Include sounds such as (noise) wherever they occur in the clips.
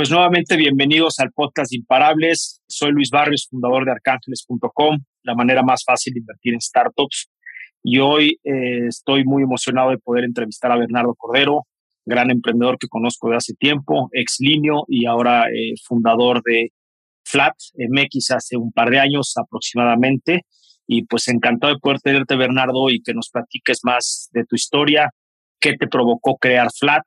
Pues nuevamente bienvenidos al podcast Imparables. Soy Luis Barrios, fundador de arcángeles.com, la manera más fácil de invertir en startups. Y hoy eh, estoy muy emocionado de poder entrevistar a Bernardo Cordero, gran emprendedor que conozco de hace tiempo, ex Linio y ahora eh, fundador de Flat MX hace un par de años aproximadamente. Y pues encantado de poder tenerte, Bernardo, y que nos platiques más de tu historia, qué te provocó crear Flat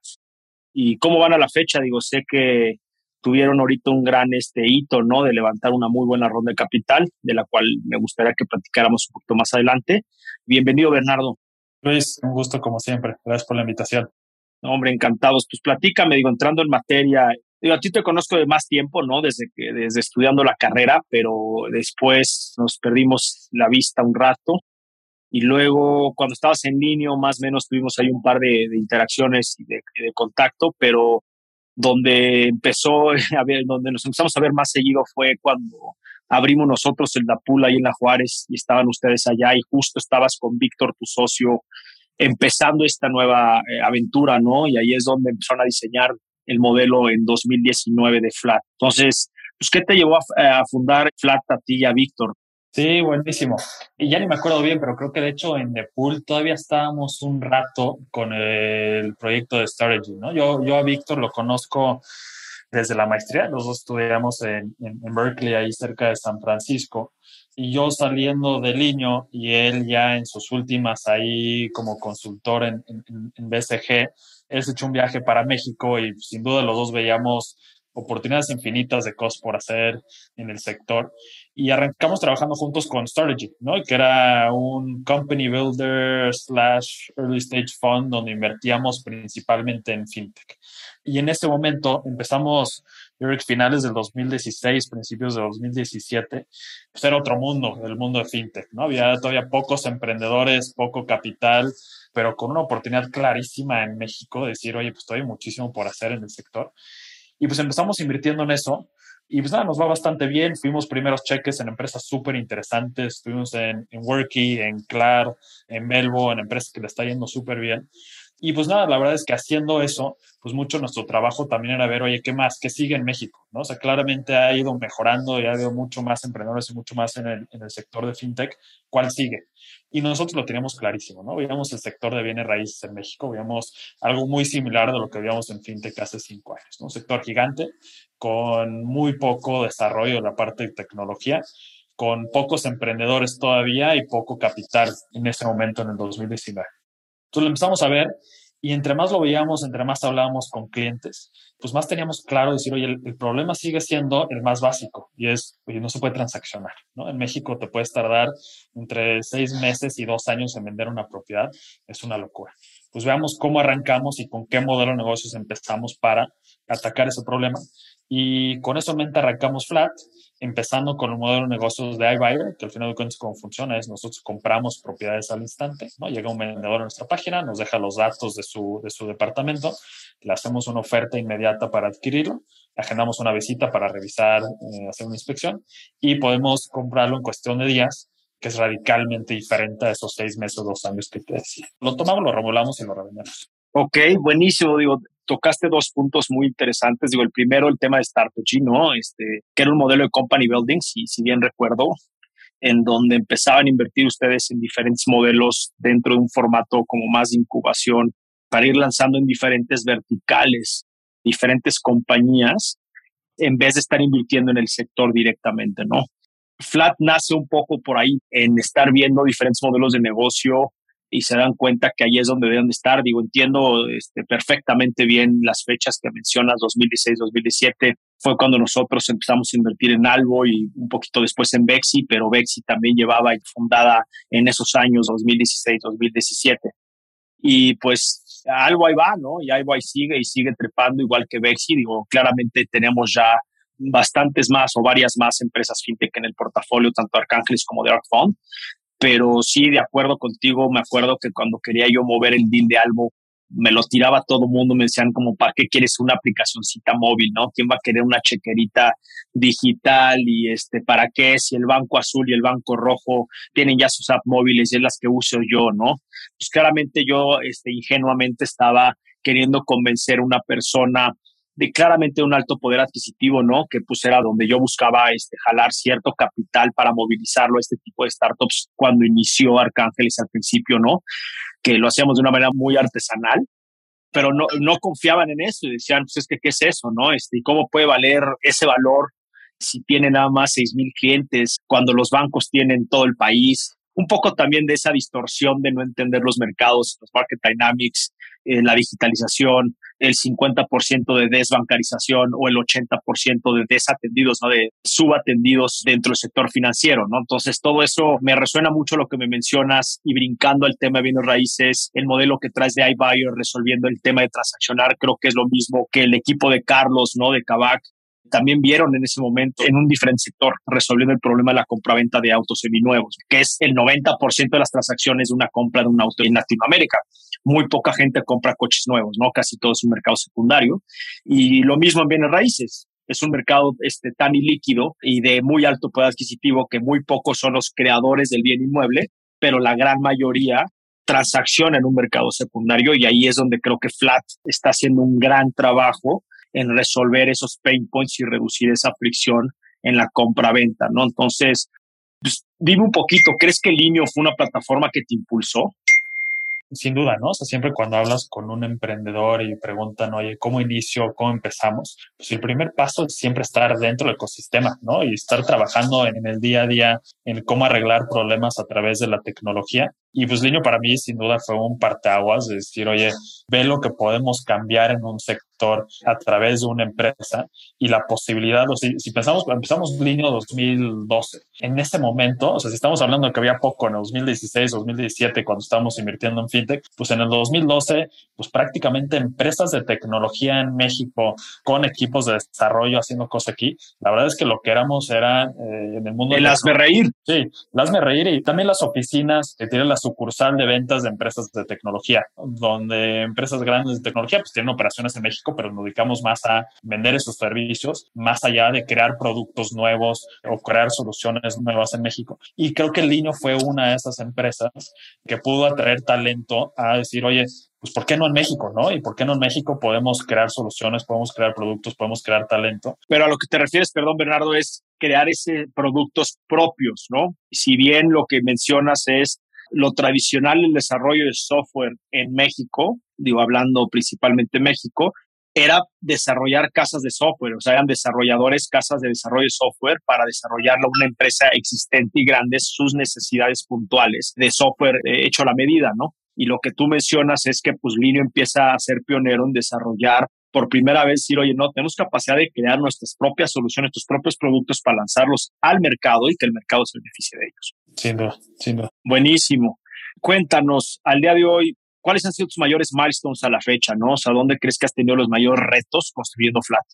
y cómo van a la fecha. Digo, sé que tuvieron ahorita un gran este hito, ¿no? De levantar una muy buena ronda de capital, de la cual me gustaría que platicáramos un poquito más adelante. Bienvenido, Bernardo. Luis, un gusto como siempre. Gracias por la invitación. hombre, encantados. Pues platícame, digo, entrando en materia, Digo, a ti te conozco de más tiempo, ¿no? Desde que, desde estudiando la carrera, pero después nos perdimos la vista un rato. Y luego, cuando estabas en línea, más o menos tuvimos ahí un par de, interacciones y de, de, contacto, pero donde empezó (laughs) a ver, donde nos empezamos a ver más seguido fue cuando abrimos nosotros el Dapul ahí en La Juárez y estaban ustedes allá y justo estabas con Víctor, tu socio, empezando esta nueva eh, aventura, ¿no? Y ahí es donde empezaron a diseñar el modelo en 2019 de Flat. Entonces, pues, ¿qué te llevó a, fundar Flat a ti y a Víctor? Sí, buenísimo. Y ya ni me acuerdo bien, pero creo que de hecho en The Pool todavía estábamos un rato con el proyecto de Strategy, ¿no? Yo, yo a Víctor lo conozco desde la maestría, los dos estudiamos en, en, Berkeley, ahí cerca de San Francisco, y yo saliendo del niño y él ya en sus últimas ahí como consultor en, en, BCG, él se echó un viaje para México y sin duda los dos veíamos oportunidades infinitas de cosas por hacer en el sector. Y arrancamos trabajando juntos con Strategy, ¿no? Que era un company builder slash early stage fund donde invertíamos principalmente en fintech. Y en ese momento empezamos, yo creo que finales del 2016, principios de 2017, pues era otro mundo, el mundo de fintech, ¿no? Había todavía pocos emprendedores, poco capital, pero con una oportunidad clarísima en México de decir, oye, pues todavía hay muchísimo por hacer en el sector. Y pues empezamos invirtiendo en eso. Y pues nada, nos va bastante bien. Fuimos primeros cheques en empresas súper interesantes. Estuvimos en, en Worky, en Clar, en Melbo, en empresas que le está yendo súper bien. Y pues nada, la verdad es que haciendo eso, pues mucho nuestro trabajo también era ver, oye, ¿qué más? ¿Qué sigue en México? ¿no? O sea, claramente ha ido mejorando y ha habido mucho más emprendedores y mucho más en el, en el sector de fintech. ¿Cuál sigue? Y nosotros lo teníamos clarísimo, ¿no? Veíamos el sector de bienes raíces en México, veíamos algo muy similar de lo que veíamos en fintech hace cinco años, ¿no? Un sector gigante con muy poco desarrollo en la parte de tecnología, con pocos emprendedores todavía y poco capital en ese momento en el 2019. Entonces lo empezamos a ver y entre más lo veíamos, entre más hablábamos con clientes, pues más teníamos claro decir, oye, el, problema sigue siendo el más básico y es, oye, no se puede transaccionar, ¿no? En México te puedes tardar entre seis meses y dos años en vender una propiedad, es una locura. Pues veamos cómo arrancamos y con qué modelo de negocios empezamos para atacar ese problema. Y con eso en mente arrancamos Flat empezando con el modelo de negocios de iBuyer, que al final de cuentas cómo funciona es nosotros compramos propiedades al instante, ¿no? Llega un vendedor a nuestra página, nos deja los datos de su, de su departamento, le hacemos una oferta inmediata para adquirirlo, agendamos una visita para revisar, eh, hacer una inspección y podemos comprarlo en cuestión de días que es radicalmente diferente a esos seis meses, dos años que te decía. Lo tomamos, lo remolamos y lo revendemos. Ok, buenísimo. Digo, tocaste dos puntos muy interesantes. Digo, el primero, el tema de Strategy, ¿no? Este, que era un modelo de company building, si, si bien recuerdo, en donde empezaban a invertir ustedes en diferentes modelos dentro de un formato como más de incubación para ir lanzando en diferentes verticales, diferentes compañías, en vez de estar invirtiendo en el sector directamente, ¿no? Flat nace un poco por ahí en estar viendo diferentes modelos de negocio y se dan cuenta que ahí es donde deben estar. Digo, entiendo este, perfectamente bien las fechas que mencionas, 2016, 2017. Fue cuando nosotros empezamos a invertir en Albo y un poquito después en Bexi, pero Bexi también llevaba fundada en esos años, 2016, 2017. Y pues Albo ahí va, ¿no? Y Albo ahí sigue y sigue trepando igual que Bexi. Digo, claramente tenemos ya bastantes más o varias más empresas fintech en el portafolio, tanto Arcángeles como de Arcfund. Pero sí, de acuerdo contigo, me acuerdo que cuando quería yo mover el deal de Albo, me lo tiraba todo el mundo, me decían como, ¿para qué quieres una aplicacioncita móvil, no? ¿Quién va a querer una chequerita digital y este, para qué? Si el banco azul y el banco rojo tienen ya sus apps móviles y es las que uso yo, ¿no? Pues claramente yo, este, ingenuamente estaba queriendo convencer a una persona de claramente un alto poder adquisitivo, ¿no? Que pues era donde yo buscaba este, jalar cierto capital para movilizarlo a este tipo de startups cuando inició Arcángeles al principio, ¿no? Que lo hacíamos de una manera muy artesanal, pero no, no confiaban en eso y decían, pues es que, ¿qué es eso, no? Este, ¿Y cómo puede valer ese valor si tiene nada más seis mil clientes cuando los bancos tienen todo el país? Un poco también de esa distorsión de no entender los mercados, los market dynamics, eh, la digitalización, el 50% de desbancarización o el 80% de desatendidos, ¿no? de subatendidos dentro del sector financiero. ¿no? Entonces, todo eso me resuena mucho lo que me mencionas y brincando al tema de bienes raíces, el modelo que traes de iBuyer resolviendo el tema de transaccionar, creo que es lo mismo que el equipo de Carlos, ¿no? de Kavak, también vieron en ese momento en un diferente sector, resolviendo el problema de la compraventa de autos seminuevos, que es el 90% de las transacciones de una compra de un auto en Latinoamérica. Muy poca gente compra coches nuevos, ¿no? Casi todo es un mercado secundario. Y lo mismo en bienes raíces. Es un mercado este, tan ilíquido y de muy alto poder adquisitivo que muy pocos son los creadores del bien inmueble, pero la gran mayoría transacciona en un mercado secundario y ahí es donde creo que Flat está haciendo un gran trabajo en resolver esos pain points y reducir esa fricción en la compra-venta, ¿no? Entonces, pues, dime un poquito, ¿crees que Linio fue una plataforma que te impulsó? Sin duda, ¿no? O sea, siempre cuando hablas con un emprendedor y preguntan, oye, ¿cómo inicio? ¿Cómo empezamos? Pues el primer paso es siempre estar dentro del ecosistema, ¿no? Y estar trabajando en el día a día en cómo arreglar problemas a través de la tecnología. Y pues Linio para mí sin duda fue un parteaguas de decir, oye, ve lo que podemos cambiar en un sector a través de una empresa y la posibilidad, o si, si pensamos, empezamos Linio 2012, en ese momento, o sea, si estamos hablando de que había poco en el 2016, 2017, cuando estábamos invirtiendo en fintech, pues en el 2012, pues prácticamente empresas de tecnología en México con equipos de desarrollo haciendo cosas aquí, la verdad es que lo que éramos era eh, en el mundo... El hazme reír. Sí, las me reír y también las oficinas que tienen la sucursal de ventas de empresas de tecnología, donde empresas grandes de tecnología pues tienen operaciones en México, pero nos dedicamos más a vender esos servicios, más allá de crear productos nuevos o crear soluciones nuevas en México. Y creo que Lino fue una de esas empresas que pudo atraer talento a decir, oye, pues ¿por qué no en México, no? Y ¿por qué no en México podemos crear soluciones, podemos crear productos, podemos crear talento? Pero a lo que te refieres, perdón, Bernardo, es crear ese productos propios, ¿no? Si bien lo que mencionas es lo tradicional el desarrollo de software en México, digo, hablando principalmente México, era desarrollar casas de software, o sea, eran desarrolladores, casas de desarrollo de software para desarrollarlo una empresa existente y grande sus necesidades puntuales de software eh, hecho a la medida, ¿no? Y lo que tú mencionas es que pues Linio empieza a ser pionero en desarrollar por primera vez decir, oye, no, tenemos capacidad de crear nuestras propias soluciones, nuestros propios productos para lanzarlos al mercado y que el mercado se beneficie de ellos. Sin duda, sin duda. Buenísimo. Cuéntanos, al día de hoy, ¿cuáles han sido tus mayores milestones a la fecha? ¿no? O sea, ¿dónde crees que has tenido los mayores retos construyendo Flat?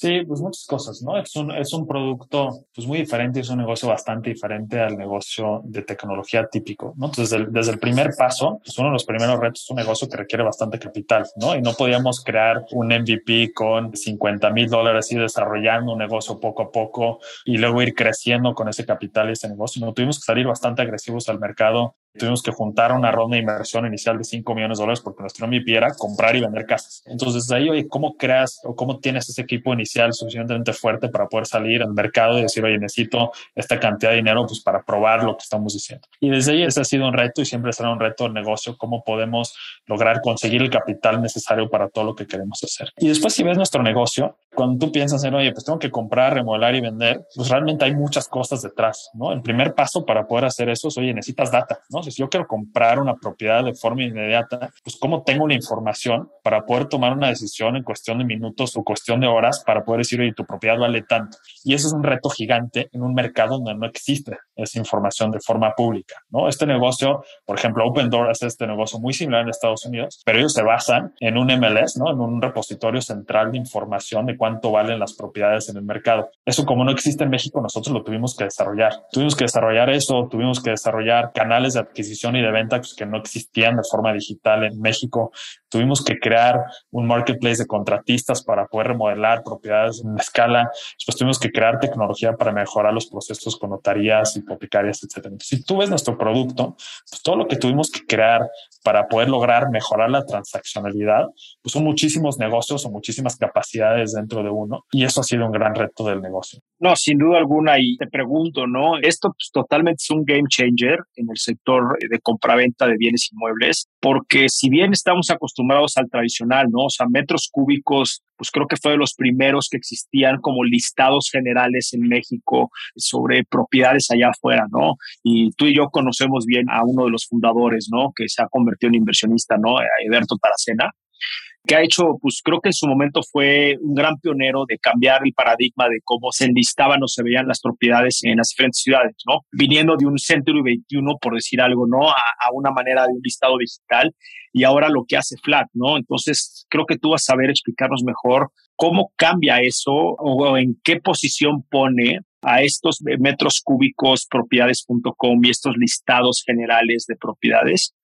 Sí, pues muchas cosas, ¿no? Es un, es un producto pues muy diferente, es un negocio bastante diferente al negocio de tecnología típico, ¿no? Entonces, desde el, primer paso, pues uno de los primeros retos es un negocio que requiere bastante capital, ¿no? Y no podíamos crear un MVP con 50 mil dólares y desarrollando un negocio poco a poco y luego ir creciendo con ese capital y ese negocio. No tuvimos que salir bastante agresivos al mercado Tuvimos que juntar una ronda de inversión inicial de 5 millones de dólares porque nuestro MVP era comprar y vender casas. Entonces, ahí, oye, ¿cómo creas o cómo tienes ese equipo inicial suficientemente fuerte para poder salir al mercado y decir, oye, necesito esta cantidad de dinero pues, para probar lo que estamos diciendo? Y desde ahí ese ha sido un reto y siempre será un reto de negocio, cómo podemos lograr conseguir el capital necesario para todo lo que queremos hacer. Y después, si ves nuestro negocio, cuando tú piensas en, oye, pues tengo que comprar, remodelar y vender, pues realmente hay muchas cosas detrás, ¿no? El primer paso para poder hacer eso es, oye, necesitas data, ¿no? Si yo quiero comprar una propiedad de forma inmediata, pues cómo tengo la información para poder tomar una decisión en cuestión de minutos o cuestión de horas para poder decir, oye, tu propiedad vale tanto. Y eso es un reto gigante en un mercado donde no existe esa información de forma pública, ¿no? Este negocio, por ejemplo, Open Door hace este negocio muy similar en Estados Unidos, pero ellos se basan en un MLS, ¿no? En un repositorio central de información de cuánto valen las propiedades en el mercado. Eso como no existe en México, nosotros lo tuvimos que desarrollar. Tuvimos que desarrollar eso, tuvimos que desarrollar canales de adquisición y de venta pues, que no existían de forma digital en México. Tuvimos que crear un marketplace de contratistas para poder remodelar propiedades en escala. Después tuvimos que crear tecnología para mejorar los procesos con notarías, hipotecarias, etcétera. si tú ves nuestro producto, pues todo lo que tuvimos que crear para poder lograr mejorar la transaccionalidad, pues son muchísimos negocios o muchísimas capacidades dentro de uno. Y eso ha sido un gran reto del negocio. No, sin duda alguna. Y te pregunto, ¿no? Esto pues, totalmente es un game changer en el sector de compraventa de bienes inmuebles, porque si bien estamos acostumbrados al tradicional, ¿no? O sea, metros cúbicos, pues creo que fue de los primeros que existían como listados generales en México sobre propiedades allá afuera, ¿no? Y tú y yo conocemos bien a uno de los fundadores, ¿no? Que se ha convertido en inversionista, ¿no? A Eberto Taracena que ha hecho, pues creo que en su momento fue un gran pionero de cambiar el paradigma de cómo se enlistaban o se veían las propiedades en las diferentes ciudades, ¿no? Viniendo de un Century 21, por decir algo, ¿no? A, a, una manera de un listado digital y ahora lo que hace Flat, ¿no? Entonces, creo que tú vas a saber explicarnos mejor cómo cambia eso o en qué posición pone a estos metros cúbicos propiedades.com y estos listados generales de propiedades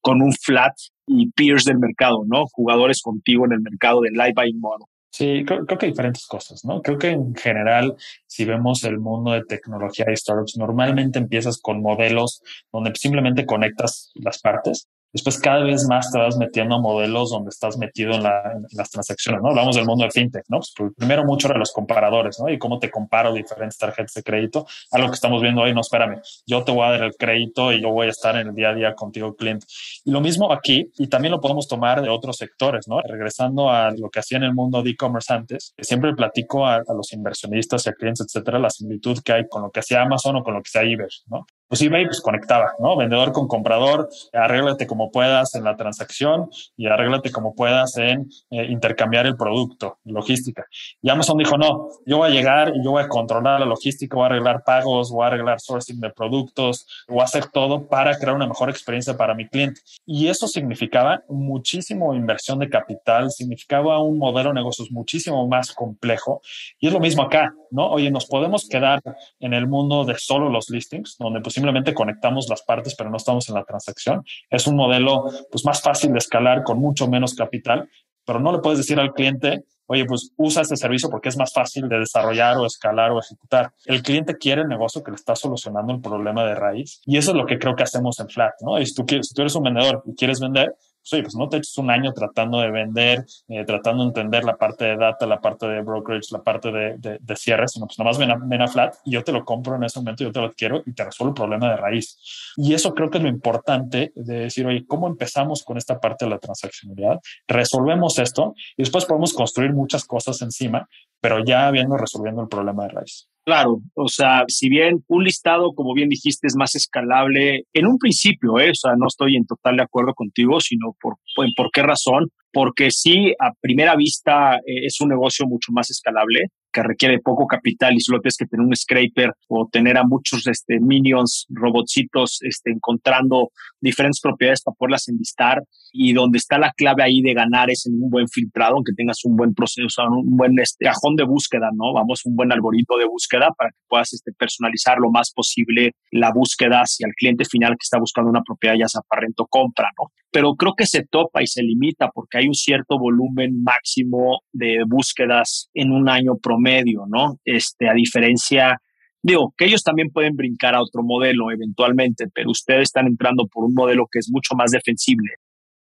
con un flat y peers del mercado, ¿no? Jugadores contigo en el mercado del live buying model. Sí, creo, creo, que diferentes cosas, ¿no? Creo que en general, si vemos el mundo de tecnología y startups, normalmente empiezas con modelos donde simplemente conectas las partes Después cada vez más te vas metiendo a modelos donde estás metido en, las transacciones, ¿no? Hablamos del mundo de fintech, ¿no? Pues primero mucho de los comparadores, ¿no? Y cómo te comparo diferentes tarjetas de crédito. Algo que estamos viendo hoy, no, espérame, yo te voy a dar el crédito y yo voy a estar en el día a día contigo, cliente. Y lo mismo aquí, y también lo podemos tomar de otros sectores, ¿no? Regresando a lo que hacía en el mundo de e-commerce antes, siempre platico a, a, los inversionistas y a clientes, etcétera, la similitud que hay con lo que hacía Amazon o con lo que hacía eBay, ¿no? Pues eBay pues conectaba, ¿no? Vendedor con comprador, arréglate como puedas en la transacción y arréglate como puedas en eh, intercambiar el producto, logística. Y Amazon dijo, no, yo voy a llegar y yo voy a controlar la logística, voy a arreglar pagos, voy a arreglar sourcing de productos, voy a hacer todo para crear una mejor experiencia para mi cliente. Y eso significaba muchísimo inversión de capital, significaba un modelo de negocios muchísimo más complejo. Y es lo mismo acá, ¿no? Oye, nos podemos quedar en el mundo de solo los listings, donde pues simplemente conectamos las partes, pero no estamos en la transacción. Es un modelo pues, más fácil de escalar con mucho menos capital, pero no le puedes decir al cliente, oye, pues usa este servicio porque es más fácil de desarrollar o escalar o ejecutar. El cliente quiere el negocio que le está solucionando el problema de raíz. Y eso es lo que creo que hacemos en Flat, ¿no? Y si tú, quieres, si tú eres un vendedor y quieres vender, sí, pues no te eches un año tratando de vender, eh, tratando de entender la parte de data, la parte de brokerage, la parte de, de, de cierre, sino pues nomás ven a, ven a, Flat y yo te lo compro en ese momento, yo te lo adquiero y te resuelvo el problema de raíz. Y eso creo que es lo importante de decir, oye, ¿cómo empezamos con esta parte de la transaccionalidad? Resolvemos esto y después podemos construir muchas cosas encima, pero ya habiendo resolviendo el problema de raíz. Claro, o sea, si bien un listado, como bien dijiste, es más escalable en un principio, ¿eh? o sea, no estoy en total de acuerdo contigo, sino por, por qué razón. Porque sí, a primera vista eh, es un negocio mucho más escalable, que requiere poco capital y solo tienes que tener un scraper o tener a muchos este, minions, robotcitos, este, encontrando diferentes propiedades para poderlas enlistar. Y donde está la clave ahí de ganar es en un buen filtrado, aunque tengas un buen proceso, un buen este, cajón de búsqueda, ¿no? Vamos, un buen algoritmo de búsqueda para que puedas este, personalizar lo más posible la búsqueda hacia el cliente final que está buscando una propiedad, ya sea para rento compra, ¿no? Pero creo que se topa y se limita porque hay un cierto volumen máximo de búsquedas en un año promedio, ¿no? Este, a diferencia Digo, que ellos también pueden brincar a otro modelo eventualmente, pero ustedes están entrando por un modelo que es mucho más defensible,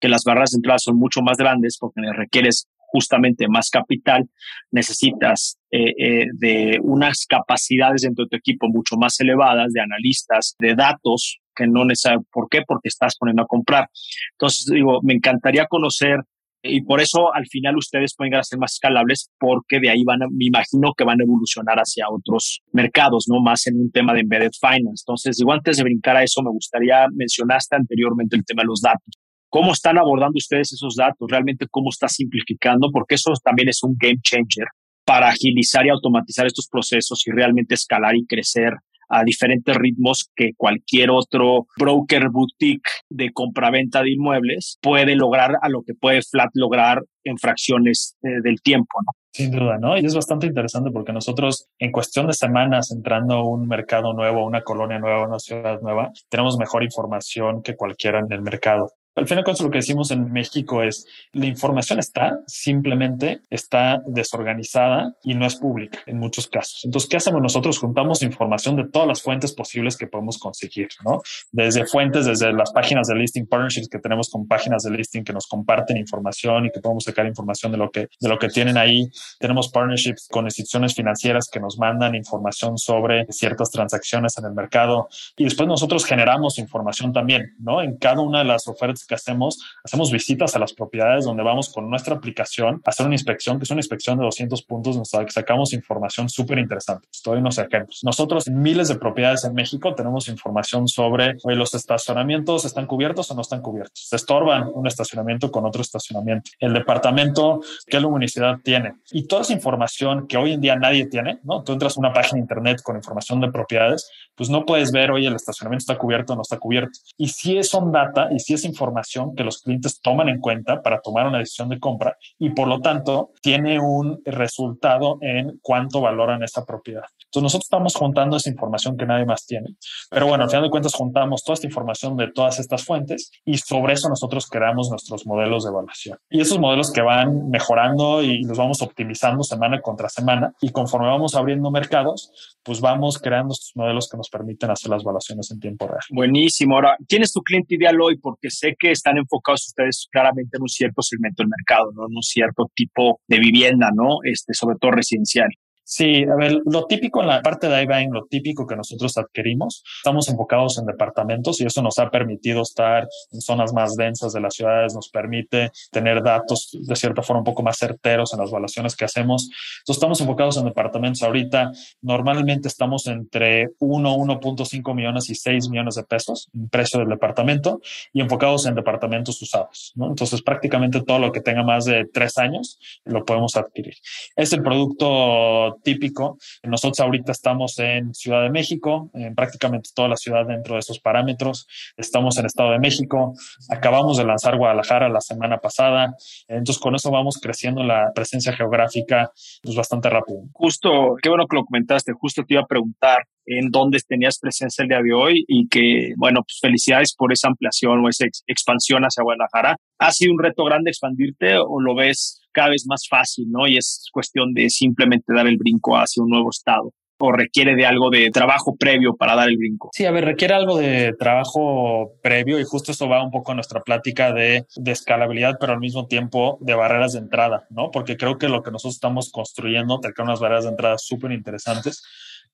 que las barras de entrada son mucho más grandes porque requieres justamente más capital, necesitas eh, eh, de unas capacidades dentro de tu equipo mucho más elevadas, de analistas, de datos, que no necesariamente, ¿por qué? Porque estás poniendo a comprar. Entonces, digo, me encantaría conocer Y por eso al final ustedes pueden ser más escalables porque de ahí van, a, me imagino que van a evolucionar hacia otros mercados, ¿no? Más en un tema de embedded finance. Entonces, digo, antes de brincar a eso, me gustaría, mencionaste anteriormente el tema de los datos. ¿Cómo están abordando ustedes esos datos? ¿Realmente cómo está simplificando? Porque eso también es un game changer para agilizar y automatizar estos procesos y realmente escalar y crecer a diferentes ritmos que cualquier otro broker boutique de compraventa de inmuebles puede lograr a lo que puede Flat lograr en fracciones eh, del tiempo, ¿no? Sin duda, ¿no? Y es bastante interesante porque nosotros en cuestión de semanas entrando a un mercado nuevo, a una colonia nueva, a una ciudad nueva, tenemos mejor información que cualquiera en el mercado. Al final, lo que decimos en México es la información está, simplemente está desorganizada y no es pública en muchos casos. Entonces, ¿qué hacemos nosotros? Juntamos información de todas las fuentes posibles que podemos conseguir, ¿no? Desde fuentes, desde las páginas de listing partnerships que tenemos con páginas de listing que nos comparten información y que podemos sacar información de lo que, de lo que tienen ahí. Tenemos partnerships con instituciones financieras que nos mandan información sobre ciertas transacciones en el mercado y después nosotros generamos información también, ¿no? En cada una de las ofertas que hacemos, hacemos visitas a las propiedades donde vamos con nuestra aplicación a hacer una inspección, que es una inspección de 200 puntos, donde sacamos información súper interesante. Estoy unos ejemplos. Nosotros en miles de propiedades en México tenemos información sobre oye, los estacionamientos están cubiertos o no están cubiertos. Se estorban un estacionamiento con otro estacionamiento. El departamento, qué luminosidad tiene. Y toda esa información que hoy en día nadie tiene, ¿no? Tú entras a una página de internet con información de propiedades, pues no puedes ver, oye, el estacionamiento está cubierto o no está cubierto. Y si son data y si es información que los clientes toman en cuenta para tomar una decisión de compra y por lo tanto tiene un resultado en cuánto valoran esa propiedad. Entonces nosotros estamos juntando esa información que nadie más tiene. Pero bueno, al final de cuentas juntamos toda esta información de todas estas fuentes y sobre eso nosotros creamos nuestros modelos de evaluación. Y esos modelos que van mejorando y los vamos optimizando semana contra semana y conforme vamos abriendo mercados, pues vamos creando estos modelos que nos permiten hacer las evaluaciones en tiempo real. Buenísimo. Ahora, ¿quién es tu cliente ideal hoy? Porque sé que están enfocados ustedes claramente en un cierto segmento del mercado, ¿no? En un cierto tipo de vivienda, ¿no? Este, sobre todo residencial. Sí, a ver, lo típico en la parte de iBuying, lo típico que nosotros adquirimos, estamos enfocados en departamentos y eso nos ha permitido estar en zonas más densas de las ciudades, nos permite tener datos de cierta forma un poco más certeros en las evaluaciones que hacemos. Entonces, estamos enfocados en departamentos ahorita. Normalmente estamos entre 1, 1.5 millones y 6 millones de pesos en precio del departamento y enfocados en departamentos usados. ¿no? Entonces, prácticamente todo lo que tenga más de tres años lo podemos adquirir. Es el producto típico. Nosotros ahorita estamos en Ciudad de México, en prácticamente toda la ciudad dentro de esos parámetros. Estamos en Estado de México. Acabamos de lanzar Guadalajara la semana pasada. Entonces, con eso vamos creciendo la presencia geográfica pues, bastante rápido. Justo, qué bueno que lo comentaste. Justo te iba a preguntar en dónde tenías presencia el día de hoy y que, bueno, pues felicidades por esa ampliación o esa expansión hacia Guadalajara. ¿Ha sido un reto grande expandirte o lo ves cada vez más fácil, ¿no? Y es cuestión de simplemente dar el brinco hacia un nuevo estado o requiere de algo de trabajo previo para dar el brinco? Sí, a ver, requiere algo de trabajo previo y justo esto va un poco a nuestra plática de, de, escalabilidad, pero al mismo tiempo de barreras de entrada, ¿no? Porque creo que lo que nosotros estamos construyendo, tener unas barreras de entrada súper interesantes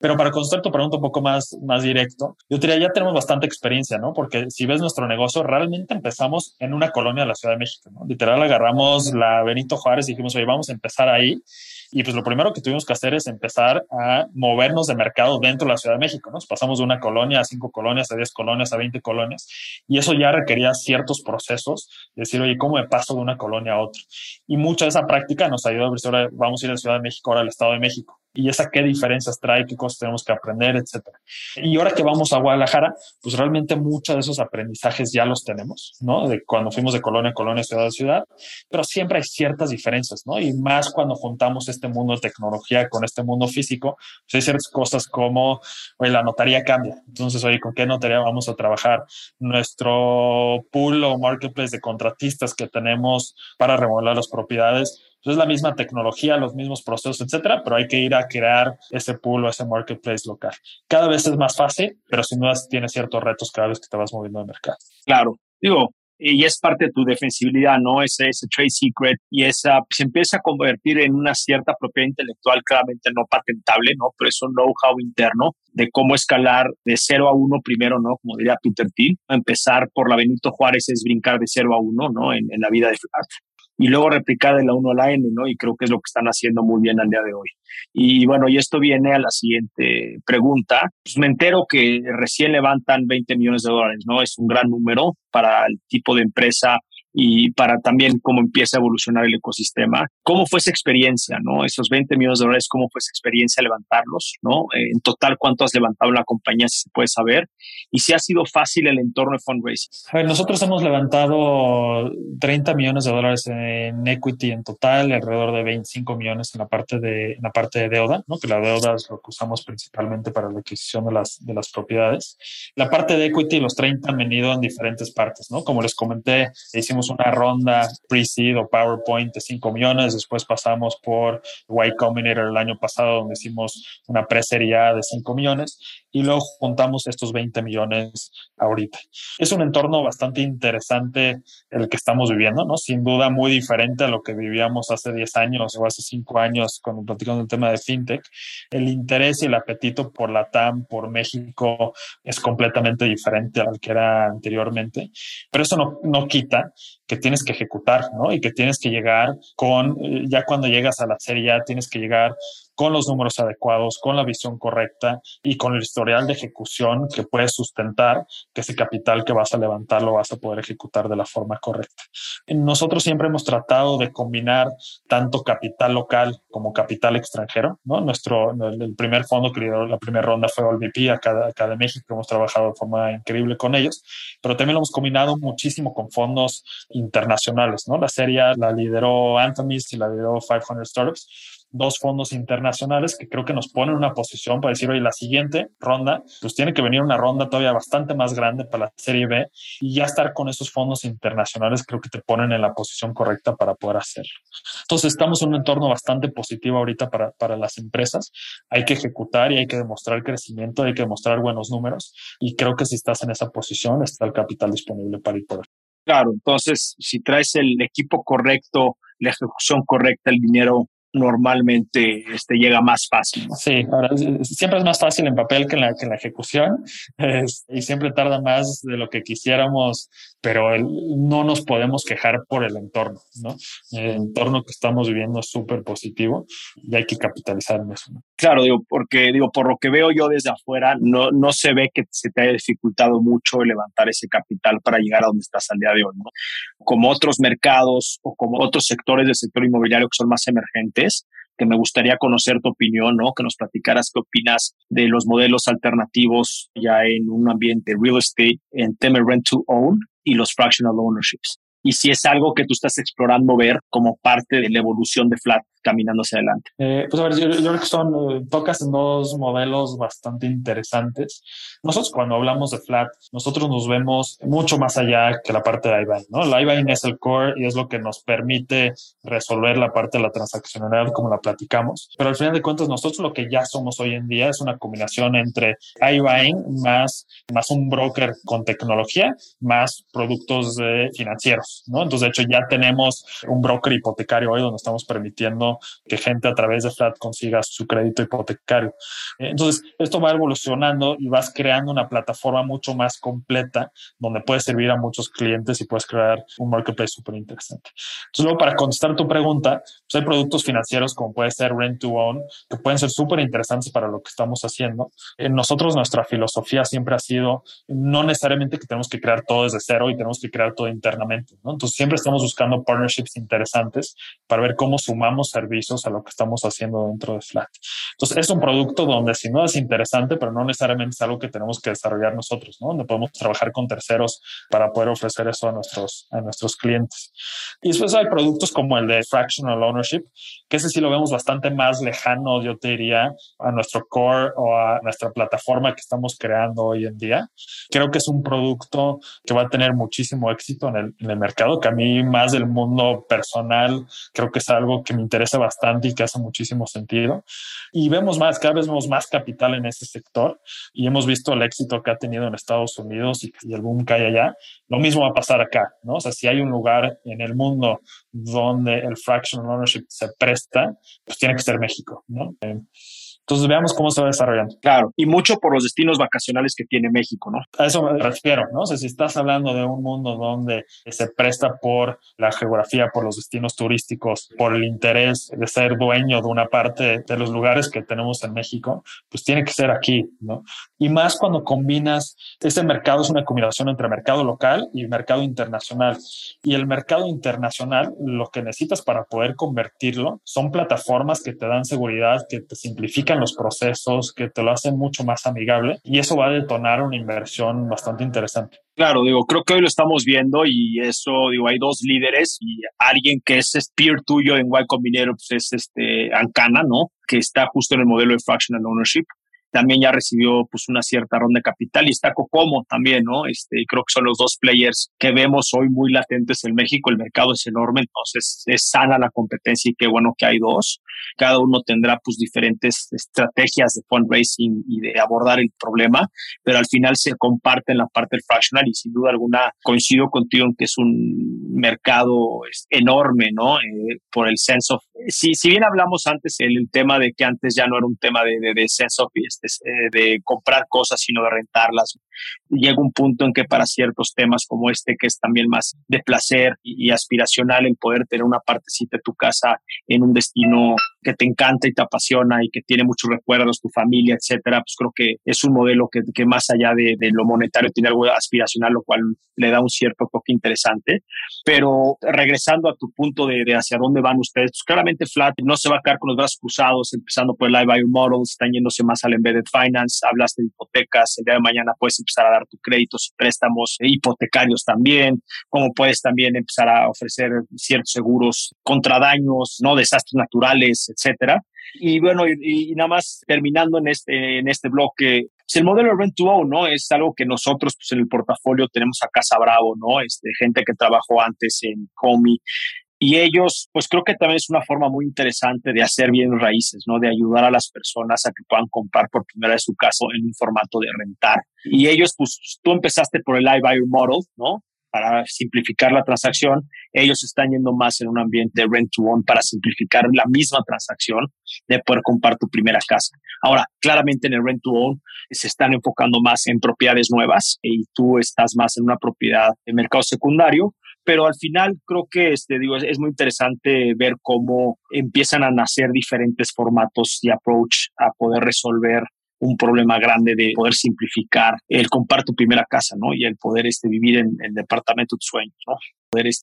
pero para contestar tu pregunta un poco más, más directo, yo diría, ya tenemos bastante experiencia, ¿no? Porque si ves nuestro negocio, realmente empezamos en una colonia de la Ciudad de México, ¿no? Literal, agarramos la Benito Juárez y dijimos, oye, vamos a empezar ahí. Y pues lo primero que tuvimos que hacer es empezar a movernos de mercado dentro de la Ciudad de México. Nos pasamos de una colonia a cinco colonias, a diez colonias, a veinte colonias. Y eso ya requería ciertos procesos. Decir, oye, ¿cómo me paso de una colonia a otra? Y mucha de esa práctica nos ayudó a ver, ahora vamos a ir a la Ciudad de México, ahora al Estado de México y esa qué diferencias trae, qué cosas tenemos que aprender, etcétera. Y ahora que vamos a Guadalajara, pues realmente muchos de esos aprendizajes ya los tenemos, ¿no? De cuando fuimos de colonia a colonia, ciudad a ciudad, pero siempre hay ciertas diferencias, ¿no? Y más cuando juntamos este mundo de tecnología con este mundo físico, pues hay ciertas cosas como, oye, la notaría cambia. Entonces, oye, ¿con qué notaría vamos a trabajar? Nuestro pool o marketplace de contratistas que tenemos para remodelar las propiedades, es la misma tecnología, los mismos procesos, etcétera, pero hay que ir a crear ese pool o ese marketplace local. Cada vez es más fácil, pero sin duda tiene ciertos retos cada vez que te vas moviendo de mercado. Claro, digo, y es parte de tu defensibilidad, ¿no? Ese, ese trade secret y esa se empieza a convertir en una cierta propiedad intelectual claramente no patentable, ¿no? Pero es un know-how interno de cómo escalar de 0 a 1 primero, ¿no? Como diría Peter Thiel, empezar por la Benito Juárez es brincar de 0 a 1, ¿no? En, en la vida de y luego replicar de la 1 a la N, ¿no? Y creo que es lo que están haciendo muy bien al día de hoy. Y bueno, y esto viene a la siguiente pregunta. Pues me entero que recién levantan 20 millones de dólares, ¿no? Es un gran número para el tipo de empresa y para también cómo empieza a evolucionar el ecosistema. ¿Cómo fue esa experiencia, no? Esos 20 millones de dólares, ¿cómo fue esa experiencia levantarlos, no? Eh, en total, ¿cuánto has levantado en la compañía, si se puede saber? Y si ha sido fácil el entorno de fundraising. A ver, nosotros hemos levantado 30 millones de dólares en equity en total, alrededor de 25 millones en la parte de, en la parte de deuda, ¿no? Que la deuda es lo que usamos principalmente para la adquisición de las, de las propiedades. La parte de equity, los 30 han venido en diferentes partes, ¿no? Como les comenté, hicimos una ronda pre-seed o PowerPoint de 5 millones, después pasamos por Y Combinator el año pasado donde hicimos una A de 5 millones y luego juntamos estos 20 millones ahorita. Es un entorno bastante interesante el que estamos viviendo, ¿no? Sin duda muy diferente a lo que vivíamos hace 10 años o hace 5 años cuando platicamos el tema de fintech. El interés y el apetito por la TAM, por México, es completamente diferente al que era anteriormente, pero eso no, no quita que tienes que ejecutar, ¿no? Y que tienes que llegar con, eh, ya cuando llegas a la serie ya tienes que llegar con los números adecuados, con la visión correcta y con el historial de ejecución que puedes sustentar que ese capital que vas a levantar lo vas a poder ejecutar de la forma correcta. Nosotros siempre hemos tratado de combinar tanto capital local como capital extranjero. Nuestro, el primer fondo que lideró la primera ronda fue OLVP, acá, acá de México. Hemos trabajado de forma increíble con ellos, pero también lo hemos combinado muchísimo con fondos internacionales. ¿no? La serie la lideró Anthemist y la lideró 500 Startups dos fondos internacionales que creo que nos ponen en una posición para decir, oye, la siguiente ronda, pues tiene que venir una ronda todavía bastante más grande para la Serie B y ya estar con esos fondos internacionales creo que te ponen en la posición correcta para poder hacerlo. Entonces, estamos en un entorno bastante positivo ahorita para, para las empresas. Hay que ejecutar y hay que demostrar crecimiento, hay que demostrar buenos números y creo que si estás en esa posición está el capital disponible para ir por ahí. Claro, entonces si traes el equipo correcto, la ejecución correcta, el dinero normalmente este, llega más fácil. Sí, ahora siempre es más fácil en papel que en la, que en la ejecución (laughs) y siempre tarda más de lo que quisiéramos, pero no nos podemos quejar por el entorno, ¿no? El entorno que estamos viviendo es súper positivo y hay que capitalizar en eso. Claro, digo, porque digo, por lo que veo yo desde afuera, no, no se ve que se te haya dificultado mucho levantar ese capital para llegar a donde estás al día de hoy, ¿no? Como otros mercados o como otros sectores del sector inmobiliario que son más emergentes, que me gustaría conocer tu opinión, ¿no? Que nos platicaras qué opinas de los modelos alternativos ya en un ambiente real estate, en tema rent to own y los fractional ownerships. Y si es algo que tú estás explorando ver como parte de la evolución de Flat caminando hacia adelante. Eh, pues a ver, yo, creo que son, eh, tocas en dos modelos bastante interesantes. Nosotros cuando hablamos de flat, nosotros nos vemos mucho más allá que la parte de iBuying, ¿no? El iBuying es el core y es lo que nos permite resolver la parte de la transaccionalidad como la platicamos. Pero al final de cuentas, nosotros lo que ya somos hoy en día es una combinación entre iBuying más, más un broker con tecnología, más productos financieros, ¿no? Entonces, de hecho, ya tenemos un broker hipotecario hoy donde estamos permitiendo que gente a través de Flat consiga su crédito hipotecario. Eh, entonces, esto va evolucionando y vas creando una plataforma mucho más completa donde puedes servir a muchos clientes y puedes crear un marketplace súper interesante. Entonces, luego, para contestar tu pregunta, pues hay productos financieros como puede ser Rent to Own, que pueden ser súper interesantes para lo que estamos haciendo. En nosotros, nuestra filosofía siempre ha sido no necesariamente que tenemos que crear todo desde cero y tenemos que crear todo internamente. ¿No? Entonces, siempre estamos buscando partnerships interesantes para ver cómo sumamos servicios a lo que estamos haciendo dentro de Flat. Entonces, es un producto donde si no es interesante, pero no necesariamente es algo que tenemos que desarrollar nosotros, ¿no? Donde podemos trabajar con terceros para poder ofrecer eso a nuestros, a nuestros clientes. Y después hay productos como el de Fractional Ownership, que ese sí lo vemos bastante más lejano, yo te diría, a nuestro core o a nuestra plataforma que estamos creando hoy en día. Creo que es un producto que va a tener muchísimo éxito en el, en el mercado, que a mí más del mundo personal creo que es algo que me interesa bastante y que hace muchísimo sentido. Y vemos más, cada vez vemos más capital en ese sector y hemos visto el éxito que ha tenido en Estados Unidos y, el boom que hay allá. Lo mismo va a pasar acá, ¿no? O sea, si hay un lugar en el mundo donde el fractional ownership se presta, pues tiene que ser México, ¿no? Eh, Entonces veamos cómo se va desarrollando. Claro, y mucho por los destinos vacacionales que tiene México, ¿no? A eso me refiero, ¿no? O sea, si estás hablando de un mundo donde se presta por la geografía, por los destinos turísticos, por el interés de ser dueño de una parte de los lugares que tenemos en México, pues tiene que ser aquí, ¿no? Y más cuando combinas, este mercado es una combinación entre mercado local y mercado internacional. Y el mercado internacional, lo que necesitas para poder convertirlo son plataformas que te dan seguridad, que te simplifican los procesos, que te lo hacen mucho más amigable y eso va a detonar una inversión bastante interesante. Claro, digo, creo que hoy lo estamos viendo y eso, digo, hay dos líderes y alguien que es peer tuyo en Y Combinator pues es este Ancana, ¿no? Que está justo en el modelo de fractional ownership también ya recibió pues una cierta ronda de capital y está Cocomo también, ¿no? Este, creo que son los dos players que vemos hoy muy latentes en México, el mercado es enorme, entonces es sana la competencia y qué bueno que hay dos. Cada uno tendrá pues diferentes estrategias de fundraising y de abordar el problema, pero al final se comparten la parte del fractional y sin duda alguna coincido contigo en que es un mercado enorme, ¿no? Eh, por el sense of... Si, si bien hablamos antes el, tema de que antes ya no era un tema de, de, de sense of este, eh, de comprar cosas, sino de rentarlas. Llega un punto en que para ciertos temas como este, que es también más de placer y, aspiracional, el poder tener una partecita de tu casa en un destino que te encanta y te apasiona y que tiene muchos recuerdos, tu familia, etcétera, pues creo que es un modelo que, que más allá de, lo monetario tiene algo aspiracional, lo cual le da un cierto toque interesante. Pero regresando a tu punto de, de hacia dónde van ustedes, pues claramente Flat no se va a quedar con los brazos cruzados, empezando por el Live Bio Model, están yéndose más al embedded finance, hablaste de hipotecas, el día de mañana puedes empezar a dar tus créditos y préstamos hipotecarios también, como puedes también empezar a ofrecer ciertos seguros contra daños, no desastres naturales, etcétera. Y bueno, y, y, nada más terminando en este, en este bloque, pues el modelo Rent to Own, ¿no? Es algo que nosotros pues, en el portafolio tenemos a Casa Bravo, ¿no? Este, gente que trabajó antes en Comi, y ellos, pues creo que también es una forma muy interesante de hacer bien raíces, ¿no? De ayudar a las personas a que puedan comprar por primera vez su casa en un formato de rentar. Y ellos, pues tú empezaste por el iBuyer Model, ¿no? Para simplificar la transacción. Ellos están yendo más en un ambiente de rent to own para simplificar la misma transacción de poder comprar tu primera casa. Ahora, claramente en el rent to own se están enfocando más en propiedades nuevas y tú estás más en una propiedad de mercado secundario pero al final creo que este, digo, es, muy interesante ver cómo empiezan a nacer diferentes formatos y approach a poder resolver un problema grande de poder simplificar el comprar tu primera casa, ¿no? Y el poder este, vivir en el departamento de sueños, ¿no?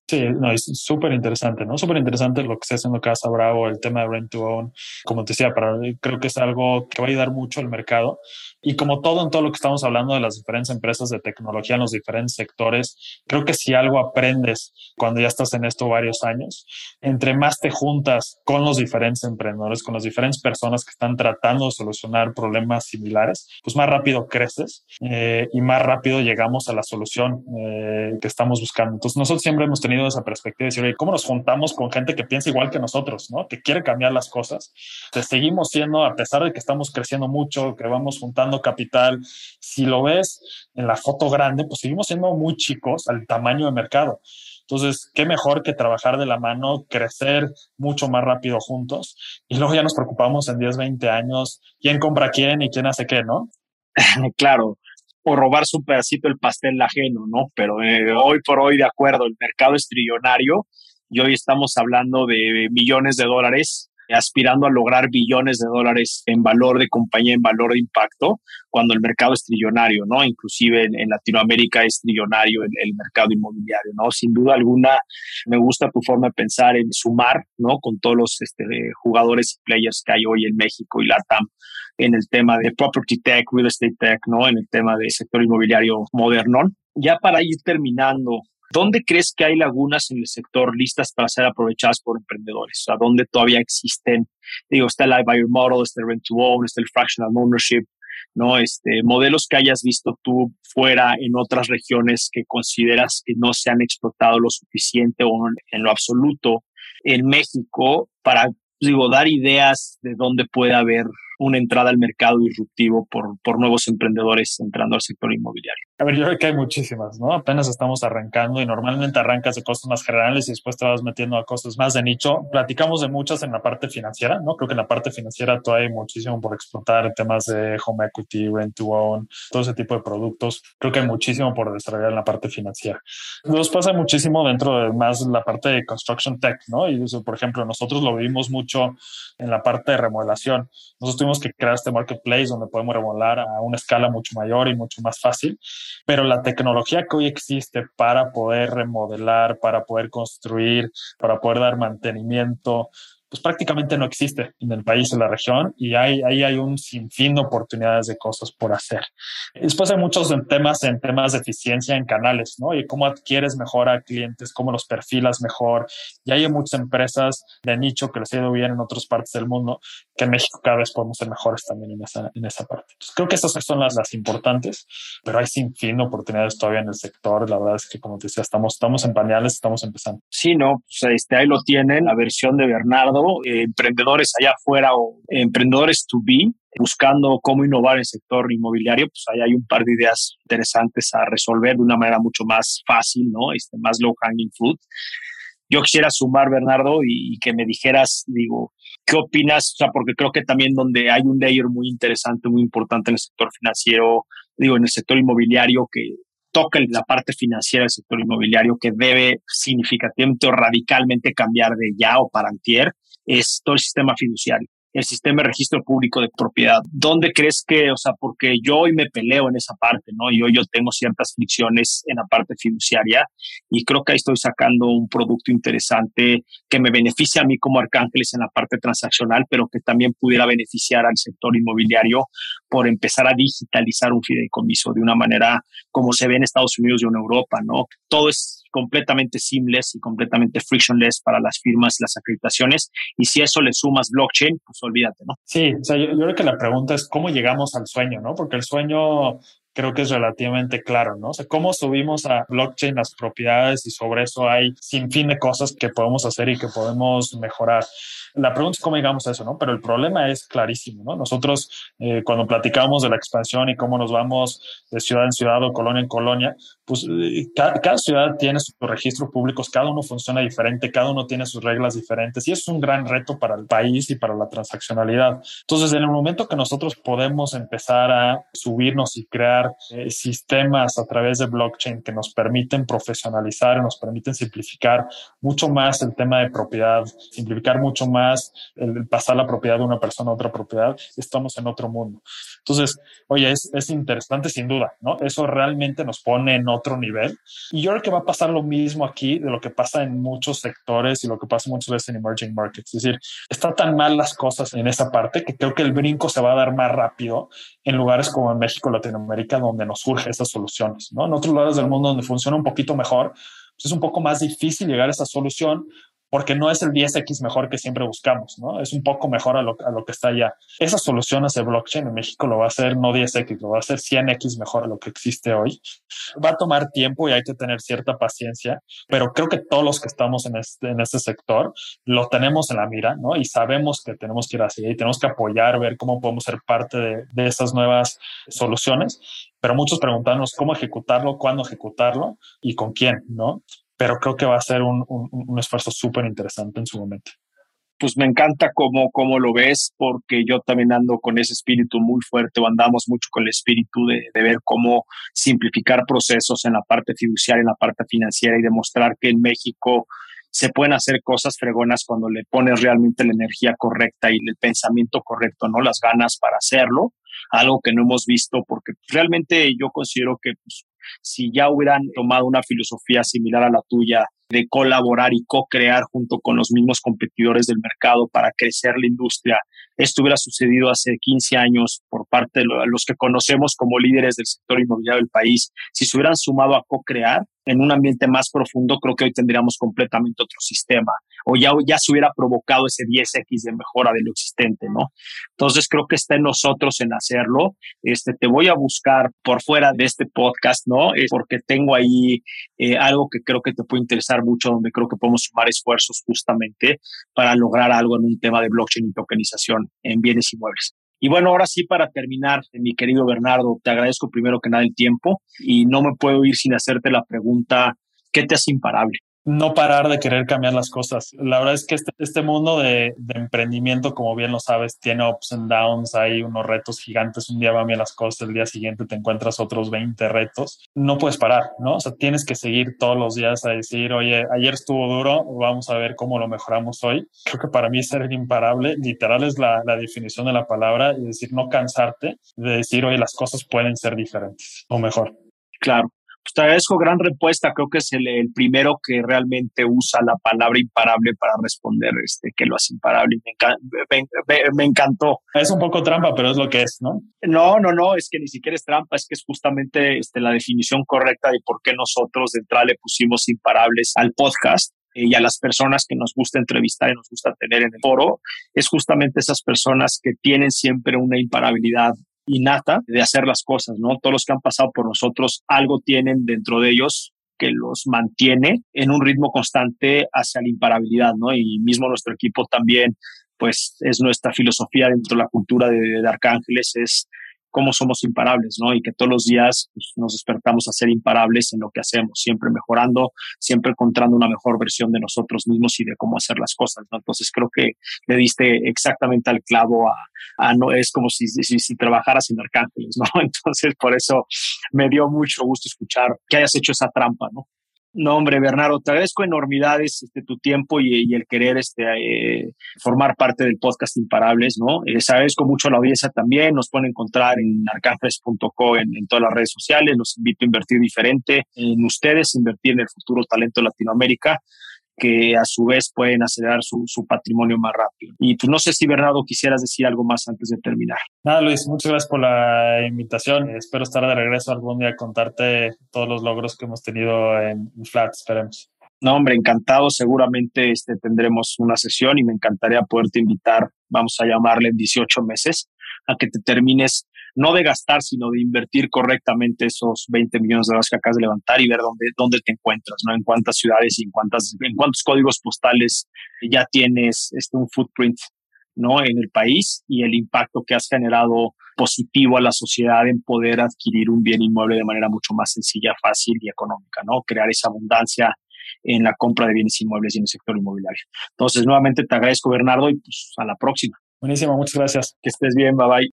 Sí, no, es súper interesante, ¿no? Súper interesante lo que está haciendo Casa Bravo, el tema de rent to own. Como te decía, para, creo que es algo que va a ayudar mucho al mercado. Y como todo en todo lo que estamos hablando de las diferentes empresas de tecnología en los diferentes sectores, creo que si algo aprendes cuando ya estás en esto varios años, entre más te juntas con los diferentes emprendedores, con las diferentes personas que están tratando de solucionar problemas similares, pues más rápido creces eh, y más rápido llegamos a la solución eh, que estamos buscando. Entonces nosotros siempre hemos tenido esa perspectiva de decir, oye, ¿cómo nos juntamos con gente que piensa igual que nosotros, ¿no? que quiere cambiar las cosas? Seguimos siendo, a pesar de que estamos creciendo mucho, que vamos juntando capital. Si lo ves en la foto grande, pues seguimos siendo muy chicos al tamaño de mercado. Entonces, qué mejor que trabajar de la mano, crecer mucho más rápido juntos y luego ya nos preocupamos en 10, 20 años quién compra quién y quién hace qué, ¿no? (laughs) claro, o robarse un pedacito del pastel ajeno, ¿no? Pero eh, hoy por hoy, de acuerdo, el mercado es trillonario y hoy estamos hablando de millones de dólares aspirando a lograr billones de dólares en valor de compañía, en valor de impacto, cuando el mercado es trillonario, ¿no? Inclusive en, en Latinoamérica es trillonario el, el, mercado inmobiliario, ¿no? Sin duda alguna, me gusta tu forma de pensar en sumar, ¿no? Con todos los este, jugadores y players que hay hoy en México y LATAM en el tema de property tech, real estate tech, ¿no? En el tema del sector inmobiliario moderno. Ya para ir terminando, ¿Dónde crees que hay lagunas en el sector listas para ser aprovechadas por emprendedores? O sea, ¿dónde todavía existen? Digo, está el iBuyer Model, está el Rent to Own, está el Fractional Ownership, ¿no? Este, modelos que hayas visto tú fuera en otras regiones que consideras que no se han explotado lo suficiente o en lo absoluto en México para, digo, dar ideas de dónde puede haber una entrada al mercado disruptivo por, por nuevos emprendedores entrando al sector inmobiliario? A ver, yo creo que hay muchísimas, ¿no? Apenas estamos arrancando y normalmente arrancas de cosas más generales y después te vas metiendo a cosas más de nicho. Platicamos de muchas en la parte financiera, ¿no? Creo que en la parte financiera todavía hay muchísimo por explotar, temas de home equity, rent to own, todo ese tipo de productos. Creo que hay muchísimo por desarrollar en la parte financiera. Nos pasa muchísimo dentro de más la parte de construction tech, ¿no? Y eso, por ejemplo, nosotros lo vimos mucho en la parte de remodelación. Nosotros tuvimos que crear este marketplace donde podemos remodelar a una escala mucho mayor y mucho más fácil, pero la tecnología que hoy existe para poder remodelar, para poder construir, para poder dar mantenimiento, pues prácticamente no existe en el país, en la región, y ahí, ahí hay un sinfín de oportunidades de cosas por hacer. Después hay muchos temas en temas de eficiencia en canales, ¿no? Y cómo adquieres mejor a clientes, cómo los perfilas mejor. Y hay muchas empresas de nicho que les ha ido bien en otras partes del mundo, que en México cada vez podemos ser mejores también en esa, en esa parte. Creo que estas son las, las importantes, pero hay sinfín de oportunidades todavía en el sector. La verdad es que, como te decía, estamos, estamos en pañales, estamos empezando. Sí, no, pues este, ahí lo tienen, la versión de Bernardo eh, emprendedores allá afuera o emprendedores to be, buscando cómo innovar en el sector inmobiliario, pues ahí hay un par de ideas interesantes a resolver de una manera mucho más fácil, ¿no? Este, más low hanging fruit. Yo quisiera sumar, Bernardo, y, que me dijeras, digo, ¿qué opinas? O sea, porque creo que también donde hay un layer muy interesante, muy importante en el sector financiero, digo, en el sector inmobiliario, que toca la parte financiera del sector inmobiliario que debe significativamente o radicalmente cambiar de ya o para antier, es todo el sistema fiduciario el sistema de registro público de propiedad. ¿Dónde crees que, o sea, porque yo hoy me peleo en esa parte, ¿no? Yo, yo tengo ciertas fricciones en la parte fiduciaria y creo que ahí estoy sacando un producto interesante que me beneficia a mí como Arcángeles en la parte transaccional, pero que también pudiera beneficiar al sector inmobiliario por empezar a digitalizar un fideicomiso de una manera como se ve en Estados Unidos y en Europa, ¿no? Todo es completamente seamless y completamente frictionless para las firmas y las acreditaciones. Y si eso le sumas blockchain, pues olvídate, ¿no? Sí, o sea, yo, creo que la pregunta es cómo llegamos al sueño, ¿no? Porque el sueño creo que es relativamente claro, ¿no? O sea, cómo subimos a blockchain las propiedades y sobre eso hay sin fin de cosas que podemos hacer y que podemos mejorar. La pregunta es cómo llegamos a eso, ¿no? Pero el problema es clarísimo, ¿no? Nosotros, eh, cuando platicamos de la expansión y cómo nos vamos de ciudad en ciudad o colonia en colonia, pues eh, cada, ciudad tiene sus registros públicos, cada uno funciona diferente, cada uno tiene sus reglas diferentes y es un gran reto para el país y para la transaccionalidad. Entonces, en el momento que nosotros podemos empezar a subirnos y crear eh, sistemas a través de blockchain que nos permiten profesionalizar, nos permiten simplificar mucho más el tema de propiedad, simplificar mucho más el pasar la propiedad de una persona a otra propiedad, estamos en otro mundo. Entonces, oye, es, es interesante sin duda, ¿no? Eso realmente nos pone en otro nivel. Y yo creo que va a pasar lo mismo aquí de lo que pasa en muchos sectores y lo que pasa muchas veces en emerging markets. Es decir, están tan mal las cosas en esa parte que creo que el brinco se va a dar más rápido en lugares como en México, Latinoamérica, donde nos surgen esas soluciones, ¿no? En otros lugares del mundo donde funciona un poquito mejor, pues es un poco más difícil llegar a esa solución porque no es el 10X mejor que siempre buscamos, ¿no? Es un poco mejor a lo, a lo que está allá. Esa solución hacia blockchain en México lo va a hacer no 10X, lo va a hacer 100X mejor a lo que existe hoy. Va a tomar tiempo y hay que tener cierta paciencia, pero creo que todos los que estamos en este, en este sector lo tenemos en la mira, ¿no? Y sabemos que tenemos que ir así y tenemos que apoyar, ver cómo podemos ser parte de, de esas nuevas soluciones pero muchos preguntarnos cómo ejecutarlo, cuándo ejecutarlo y con quién, ¿no? Pero creo que va a ser un, un, esfuerzo súper interesante en su momento. Pues me encanta cómo, cómo lo ves, porque yo también ando con ese espíritu muy fuerte, o andamos mucho con el espíritu de, de ver cómo simplificar procesos en la parte fiduciaria, en la parte financiera y demostrar que en México se pueden hacer cosas fregonas cuando le pones realmente la energía correcta y el pensamiento correcto, ¿no? Las ganas para hacerlo, algo que no hemos visto, porque realmente yo considero que pues, si ya hubieran tomado una filosofía similar a la tuya de colaborar y co-crear junto con los mismos competidores del mercado para crecer la industria. Esto hubiera sucedido hace 15 años por parte de los que conocemos como líderes del sector inmobiliario del país. Si se hubieran sumado a co-crear, en un ambiente más profundo, creo que hoy tendríamos completamente otro sistema o ya, ya se hubiera provocado ese 10x de mejora de lo existente, ¿no? Entonces creo que está en nosotros en hacerlo. Este, te voy a buscar por fuera de este podcast, ¿no? Es porque tengo ahí eh, algo que creo que te puede interesar mucho, donde creo que podemos sumar esfuerzos justamente para lograr algo en un tema de blockchain y tokenización en bienes inmuebles. Y bueno, ahora sí, para terminar, mi querido Bernardo, te agradezco primero que nada el tiempo y no me puedo ir sin hacerte la pregunta, ¿qué te hace imparable? No parar de querer cambiar las cosas. La verdad es que este, este mundo de, emprendimiento, como bien lo sabes, tiene ups and downs, hay unos retos gigantes, un día van bien las cosas, el día siguiente te encuentras otros 20 retos. No puedes parar, ¿no? O sea, tienes que seguir todos los días a decir, oye, ayer estuvo duro, vamos a ver cómo lo mejoramos hoy. Creo que para mí ser imparable, literal es la, la definición de la palabra, y decir, no cansarte, de decir, oye, las cosas pueden ser diferentes o mejor. Claro, pues te agradezco gran respuesta. Creo que es el, primero que realmente usa la palabra imparable para responder este, que lo hace imparable. Me, me, encantó. Es un poco trampa, pero es lo que es, ¿no? No, no, no, es que ni siquiera es trampa, es que es justamente este, la definición correcta de por qué nosotros de entrada le pusimos imparables al podcast eh, y a las personas que nos gusta entrevistar y nos gusta tener en el foro, es justamente esas personas que tienen siempre una imparabilidad innata de hacer las cosas, ¿no? Todos los que han pasado por nosotros algo tienen dentro de ellos que los mantiene en un ritmo constante hacia la imparabilidad, ¿no? Y mismo nuestro equipo también, pues es nuestra filosofía dentro de la cultura de, de Arcángeles, es cómo somos imparables, ¿no? Y que todos los días pues, nos despertamos a ser imparables en lo que hacemos, siempre mejorando, siempre encontrando una mejor versión de nosotros mismos y de cómo hacer las cosas, ¿no? Entonces creo que le diste exactamente al clavo a, a no, es como si, si, si, trabajaras en Arcángeles, ¿no? (laughs) Entonces por eso me dio mucho gusto escuchar que hayas hecho esa trampa, ¿no? No, hombre, Bernardo, te agradezco enormidades este, tu tiempo y, el querer este, eh, formar parte del podcast Imparables, ¿no? Les agradezco mucho la audiencia también, nos pueden encontrar en arcangeles.co en, en, todas las redes sociales, los invito a invertir diferente en ustedes, invertir en el futuro talento de Latinoamérica que a su vez pueden acelerar su, patrimonio más rápido. Y pues no sé si Bernardo quisieras decir algo más antes de terminar. Nada, Luis, muchas gracias por la invitación. Espero estar de regreso algún día a contarte todos los logros que hemos tenido en, Flat, esperemos. No, hombre, encantado. Seguramente este, tendremos una sesión y me encantaría poderte invitar, vamos a llamarle en 18 meses, a que te termines no de gastar, sino de invertir correctamente esos 20 millones de dólares que acabas de levantar y ver dónde, dónde te encuentras, ¿no? En cuántas ciudades y en, cuántas, en cuántos códigos postales ya tienes este, un footprint, ¿no? En el país y el impacto que has generado positivo a la sociedad en poder adquirir un bien inmueble de manera mucho más sencilla, fácil y económica, ¿no? Crear esa abundancia en la compra de bienes inmuebles y en el sector inmobiliario. Entonces, nuevamente te agradezco, Bernardo, y pues a la próxima. Buenísimo, muchas gracias. Que estés bien, bye bye.